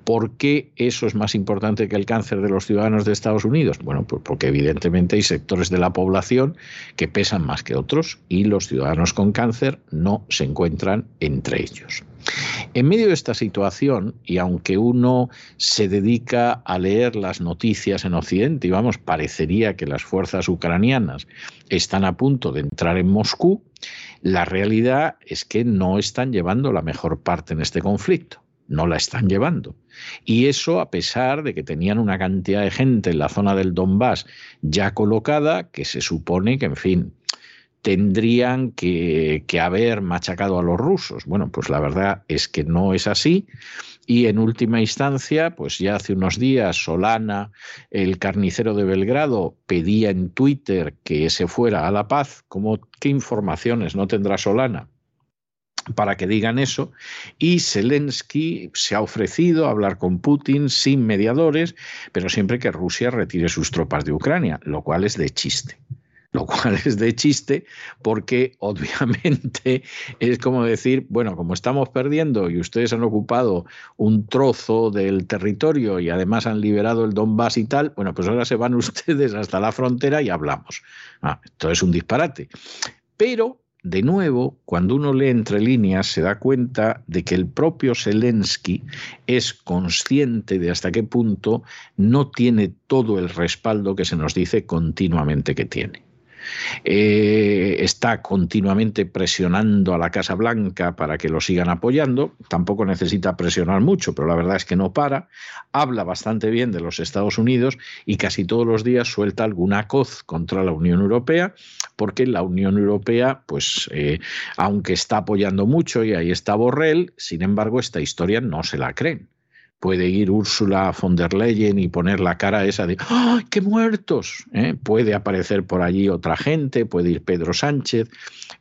¿Por qué eso es más importante que el cáncer de los ciudadanos de Estados Unidos? Bueno, pues porque evidentemente hay sectores de la población que pesan más que otros y los ciudadanos con cáncer no se encuentran entre ellos. En medio de esta situación, y aunque uno se dedica a leer las noticias en Occidente, y vamos, parecería que las fuerzas ucranianas están a punto de entrar en Moscú, la realidad es que no están llevando la mejor parte en este conflicto no la están llevando. Y eso a pesar de que tenían una cantidad de gente en la zona del Donbass ya colocada, que se supone que, en fin, tendrían que, haber machacado a los rusos. Bueno, pues la verdad es que no es así. Y en última instancia, pues ya hace unos días Solana, el carnicero de Belgrado, pedía en Twitter que se fuera a la paz. ¿Cómo, ¿Qué informaciones no tendrá Solana? para que digan eso y Zelensky se ha ofrecido a hablar con Putin sin mediadores, pero siempre que Rusia retire sus tropas de Ucrania, lo cual es de chiste lo cual es de chiste porque obviamente es como decir, bueno, como estamos perdiendo y ustedes han ocupado un trozo del territorio y además han liberado el Donbass y tal, bueno, pues ahora se van ustedes hasta la frontera y hablamos. Ah, esto es un disparate. Pero de nuevo, cuando uno lee entre líneas, se da cuenta de que el propio Zelensky es consciente de hasta qué punto no tiene todo el respaldo que se nos dice continuamente que tiene. Eh, está continuamente presionando a la Casa Blanca para que lo sigan apoyando. Tampoco necesita presionar mucho, pero la verdad es que no para. Habla bastante bien de los Estados Unidos y casi todos los días suelta alguna coz contra la Unión Europea, porque la Unión Europea, pues, eh, aunque está apoyando mucho y ahí está Borrell, sin embargo, esta historia no se la creen puede ir Úrsula von der Leyen y poner la cara esa de ¡ay, qué muertos! ¿eh? Puede aparecer por allí otra gente, puede ir Pedro Sánchez,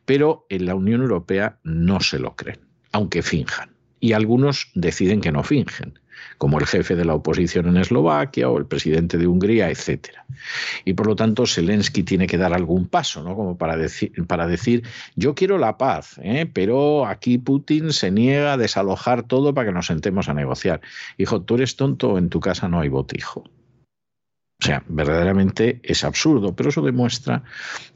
pero en la Unión Europea no se lo creen, aunque finjan. Y algunos deciden que no fingen como el jefe de la oposición en Eslovaquia o el presidente de Hungría, etcétera. Y por lo tanto, Zelensky tiene que dar algún paso, ¿no? Como para decir, para decir yo quiero la paz, ¿eh? pero aquí Putin se niega a desalojar todo para que nos sentemos a negociar. Hijo, tú eres tonto, en tu casa no hay botijo. O sea, verdaderamente es absurdo, pero eso demuestra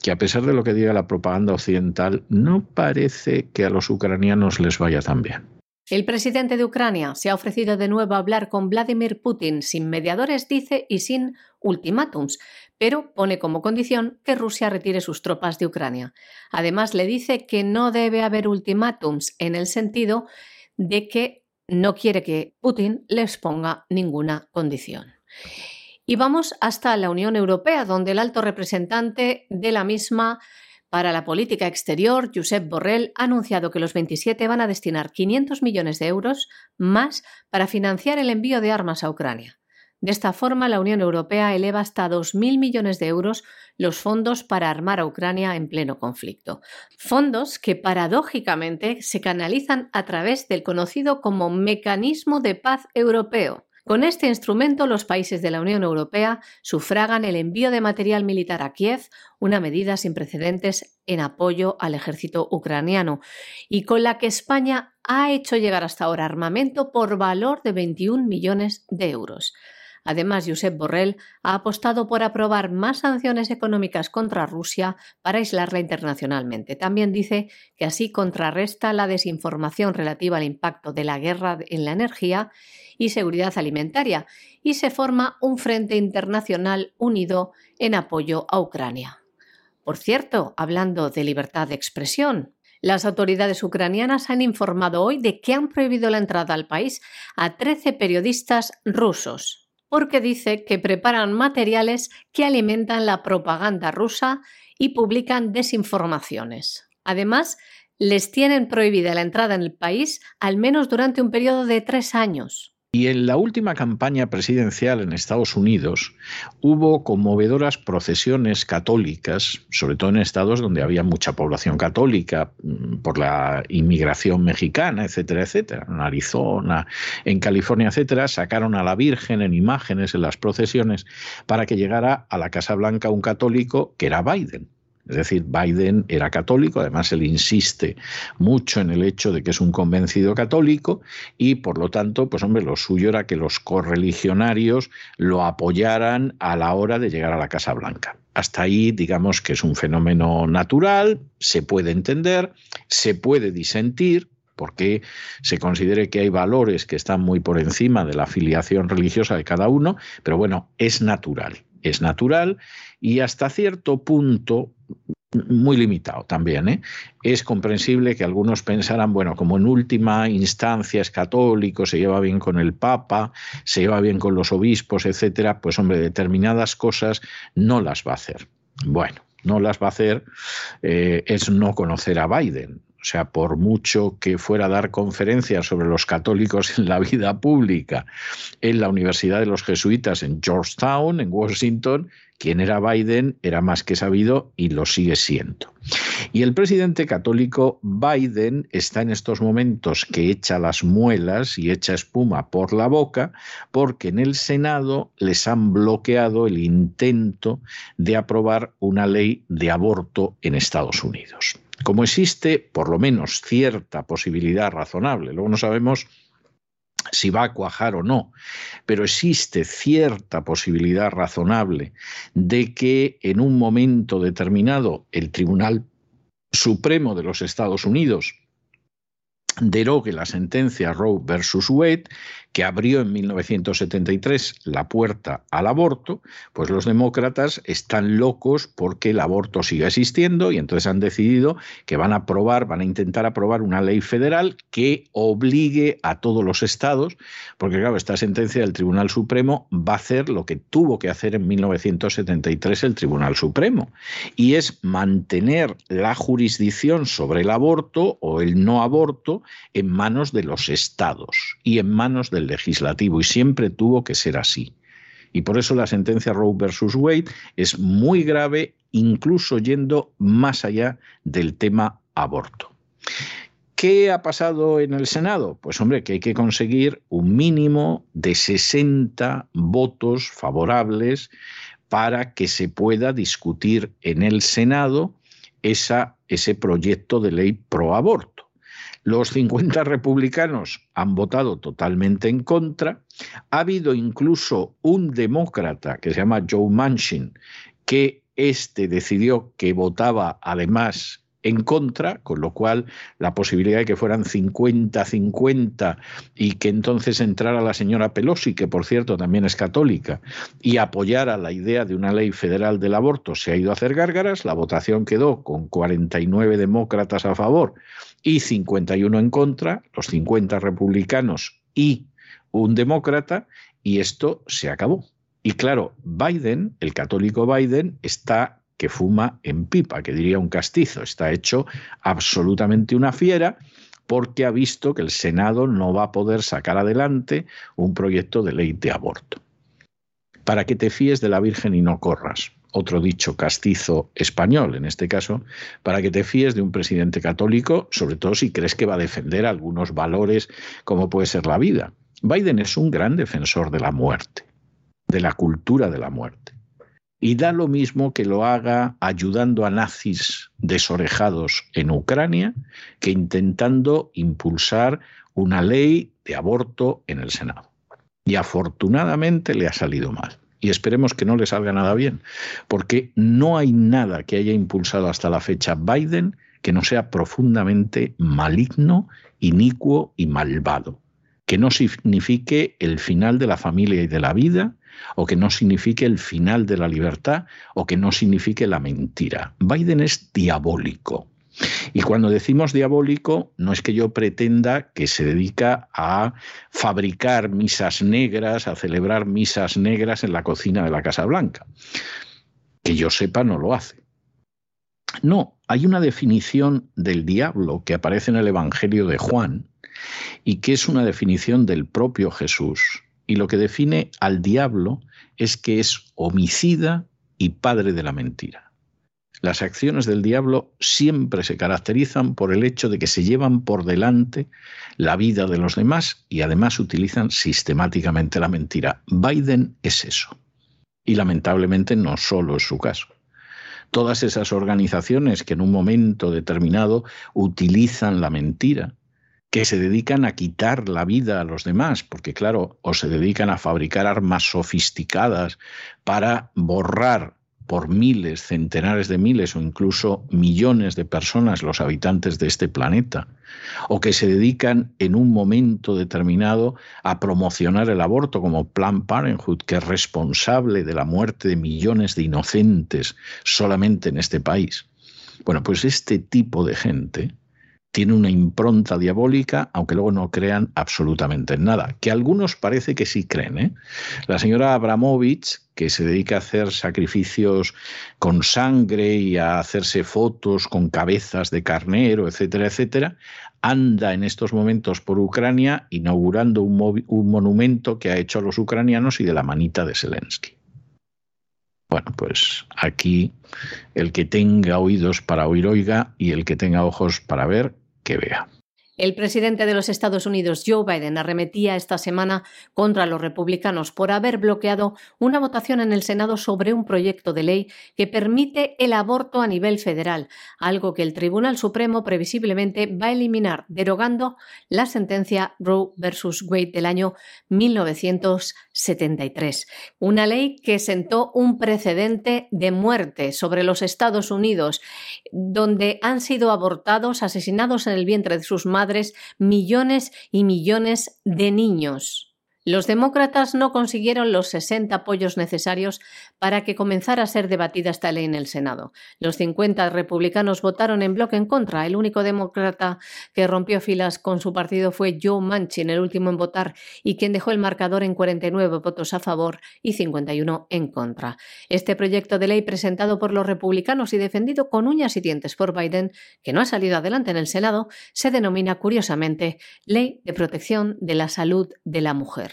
que a pesar de lo que diga la propaganda occidental, no parece que a los ucranianos les vaya tan bien. El presidente de Ucrania se ha ofrecido de nuevo a hablar con Vladimir Putin sin mediadores, dice, y sin ultimátums, pero pone como condición que Rusia retire sus tropas de Ucrania. Además, le dice que no debe haber ultimátums en el sentido de que no quiere que Putin les ponga ninguna condición. Y vamos hasta la Unión Europea, donde el alto representante de la misma para la política exterior, Josep Borrell ha anunciado que los 27 van a destinar 500 millones de euros más para financiar el envío de armas a Ucrania. De esta forma, la Unión Europea eleva hasta 2.000 millones de euros los fondos para armar a Ucrania en pleno conflicto. Fondos que paradójicamente se canalizan a través del conocido como Mecanismo de Paz Europeo, con este instrumento, los países de la Unión Europea sufragan el envío de material militar a Kiev, una medida sin precedentes en apoyo al ejército ucraniano, y con la que España ha hecho llegar hasta ahora armamento por valor de 21 millones de euros. Además, Josep Borrell ha apostado por aprobar más sanciones económicas contra Rusia para aislarla internacionalmente. También dice que así contrarresta la desinformación relativa al impacto de la guerra en la energía y seguridad alimentaria y se forma un frente internacional unido en apoyo a Ucrania. Por cierto, hablando de libertad de expresión, las autoridades ucranianas han informado hoy de que han prohibido la entrada al país a 13 periodistas rusos, porque dice que preparan materiales que alimentan la propaganda rusa y publican desinformaciones. Además, les tienen prohibida la entrada en el país al menos durante un periodo de tres años. Y en la última campaña presidencial en Estados Unidos hubo conmovedoras procesiones católicas, sobre todo en estados donde había mucha población católica mm, por la inmigración mexicana, etcétera, etcétera. En Arizona, en California, etcétera, sacaron a la Virgen en imágenes en las procesiones para que llegara a la Casa Blanca un católico que era Biden. Es decir, Biden era católico, además él insiste mucho en el hecho de que es un convencido católico y por lo tanto, pues hombre, lo suyo era que los correligionarios lo apoyaran a la hora de llegar a la Casa Blanca. Hasta ahí, digamos que es un fenómeno natural, se puede entender, se puede disentir, porque se considere que hay valores que están muy por encima de la afiliación religiosa de cada uno, pero bueno, es natural, es natural y hasta cierto punto muy limitado también. ¿eh? Es comprensible que algunos pensaran, bueno, como en última instancia es católico, se lleva bien con el Papa, se lleva bien con los obispos, etcétera, pues hombre, determinadas cosas no las va a hacer. Bueno, no las va a hacer eh, es no conocer a Biden. O sea, por mucho que fuera a dar conferencias sobre los católicos en la vida pública en la Universidad de los Jesuitas en Georgetown, en Washington, quien era Biden era más que sabido y lo sigue siendo. Y el presidente católico Biden está en estos momentos que echa las muelas y echa espuma por la boca porque en el Senado les han bloqueado el intento de aprobar una ley de aborto en Estados Unidos como existe por lo menos cierta posibilidad razonable, luego no sabemos si va a cuajar o no, pero existe cierta posibilidad razonable de que en un momento determinado el Tribunal Supremo de los Estados Unidos derogue la sentencia Roe versus Wade que abrió en 1973 la puerta al aborto, pues los demócratas están locos porque el aborto siga existiendo y entonces han decidido que van a aprobar, van a intentar aprobar una ley federal que obligue a todos los estados, porque claro, esta sentencia del Tribunal Supremo va a hacer lo que tuvo que hacer en 1973 el Tribunal Supremo, y es mantener la jurisdicción sobre el aborto o el no aborto en manos de los estados y en manos legislativo y siempre tuvo que ser así. Y por eso la sentencia Roe versus Wade es muy grave, incluso yendo más allá del tema aborto. ¿Qué ha pasado en el Senado? Pues hombre, que hay que conseguir un mínimo de 60 votos favorables para que se pueda discutir en el Senado esa, ese proyecto de ley pro aborto. Los 50 republicanos han votado totalmente en contra. Ha habido incluso un demócrata que se llama Joe Manchin, que este decidió que votaba además en contra, con lo cual la posibilidad de que fueran 50-50 y que entonces entrara la señora Pelosi, que por cierto también es católica, y apoyara la idea de una ley federal del aborto, se ha ido a hacer gárgaras. La votación quedó con 49 demócratas a favor y 51 en contra, los 50 republicanos y un demócrata, y esto se acabó. Y claro, Biden, el católico Biden, está que fuma en pipa, que diría un castizo, está hecho absolutamente una fiera porque ha visto que el Senado no va a poder sacar adelante un proyecto de ley de aborto. Para que te fíes de la Virgen y no corras otro dicho castizo español, en este caso, para que te fíes de un presidente católico, sobre todo si crees que va a defender algunos valores como puede ser la vida. Biden es un gran defensor de la muerte, de la cultura de la muerte. Y da lo mismo que lo haga ayudando a nazis desorejados en Ucrania que intentando impulsar una ley de aborto en el Senado. Y afortunadamente le ha salido mal y esperemos que no le salga nada bien, porque no hay nada que haya impulsado hasta la fecha Biden que no sea profundamente maligno, inicuo y malvado, que no signifique el final de la familia y de la vida, o que no signifique el final de la libertad, o que no signifique la mentira. Biden es diabólico. Y cuando decimos diabólico, no es que yo pretenda que se dedica a fabricar misas negras, a celebrar misas negras en la cocina de la Casa Blanca. Que yo sepa, no lo hace. No, hay una definición del diablo que aparece en el Evangelio de Juan y que es una definición del propio Jesús. Y lo que define al diablo es que es homicida y padre de la mentira. Las acciones del diablo siempre se caracterizan por el hecho de que se llevan por delante la vida de los demás y además utilizan sistemáticamente la mentira. Biden es eso. Y lamentablemente no solo es su caso. Todas esas organizaciones que en un momento determinado utilizan la mentira, que se dedican a quitar la vida a los demás, porque claro, o se dedican a fabricar armas sofisticadas para borrar por miles, centenares de miles o incluso millones de personas, los habitantes de este planeta, o que se dedican en un momento determinado a promocionar el aborto como Planned Parenthood, que es responsable de la muerte de millones de inocentes solamente en este país. Bueno, pues este tipo de gente tiene una impronta diabólica, aunque luego no crean absolutamente en nada, que algunos parece que sí creen. ¿eh? La señora Abramovich, que se dedica a hacer sacrificios con sangre y a hacerse fotos con cabezas de carnero, etcétera, etcétera, anda en estos momentos por Ucrania inaugurando un, un monumento que ha hecho a los ucranianos y de la manita de Zelensky. Bueno, pues aquí el que tenga oídos para oír oiga y el que tenga ojos para ver que vea. El presidente de los Estados Unidos, Joe Biden, arremetía esta semana contra los republicanos por haber bloqueado una votación en el Senado sobre un proyecto de ley que permite el aborto a nivel federal, algo que el Tribunal Supremo previsiblemente va a eliminar, derogando la sentencia Roe versus Wade del año 1973. Una ley que sentó un precedente de muerte sobre los Estados Unidos, donde han sido abortados, asesinados en el vientre de sus madres, millones y millones de niños. Los demócratas no consiguieron los 60 apoyos necesarios para que comenzara a ser debatida esta ley en el Senado. Los 50 republicanos votaron en bloque en contra. El único demócrata que rompió filas con su partido fue Joe Manchin, el último en votar, y quien dejó el marcador en 49 votos a favor y 51 en contra. Este proyecto de ley presentado por los republicanos y defendido con uñas y dientes por Biden, que no ha salido adelante en el Senado, se denomina curiosamente Ley de Protección de la Salud de la Mujer.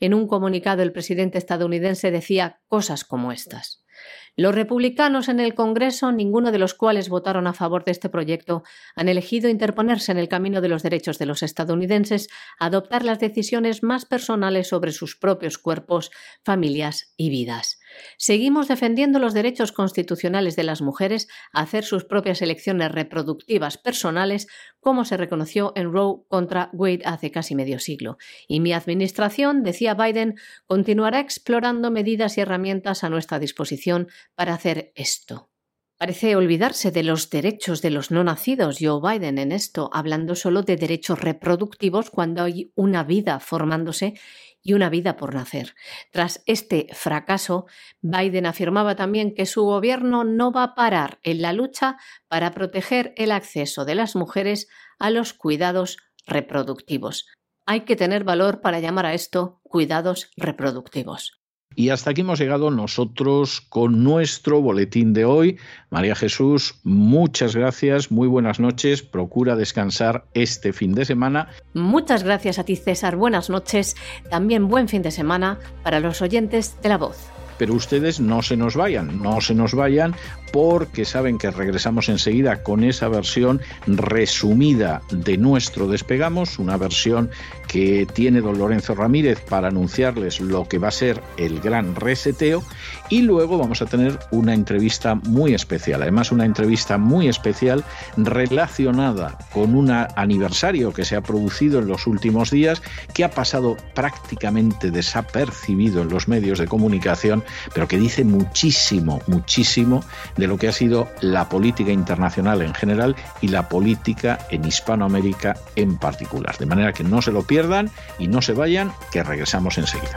En un comunicado el presidente estadounidense decía cosas como estas. Los republicanos en el Congreso, ninguno de los cuales votaron a favor de este proyecto, han elegido interponerse en el camino de los derechos de los estadounidenses adoptar las decisiones más personales sobre sus propios cuerpos, familias y vidas. Seguimos defendiendo los derechos constitucionales de las mujeres a hacer sus propias elecciones reproductivas personales, como se reconoció en Roe contra Wade hace casi medio siglo. Y mi administración, decía Biden, continuará explorando medidas y herramientas a nuestra disposición para hacer esto. Parece olvidarse de los derechos de los no nacidos, Joe Biden, en esto, hablando solo de derechos reproductivos cuando hay una vida formándose y una vida por nacer. Tras este fracaso, Biden afirmaba también que su gobierno no va a parar en la lucha para proteger el acceso de las mujeres a los cuidados reproductivos. Hay que tener valor para llamar a esto cuidados reproductivos. Y hasta aquí hemos llegado nosotros con nuestro boletín de hoy. María Jesús, muchas gracias, muy buenas noches, procura descansar este fin de semana. Muchas gracias a ti César, buenas noches, también buen fin de semana para los oyentes de la voz. Pero ustedes no se nos vayan, no se nos vayan porque saben que regresamos enseguida con esa versión resumida de nuestro despegamos, una versión que tiene don Lorenzo Ramírez para anunciarles lo que va a ser el gran reseteo y luego vamos a tener una entrevista muy especial, además una entrevista muy especial relacionada con un aniversario que se ha producido en los últimos días que ha pasado prácticamente desapercibido en los medios de comunicación, pero que dice muchísimo, muchísimo de lo que ha sido la política internacional en general y la política en Hispanoamérica en particular. De manera que no se lo pierdan y no se vayan, que regresamos enseguida.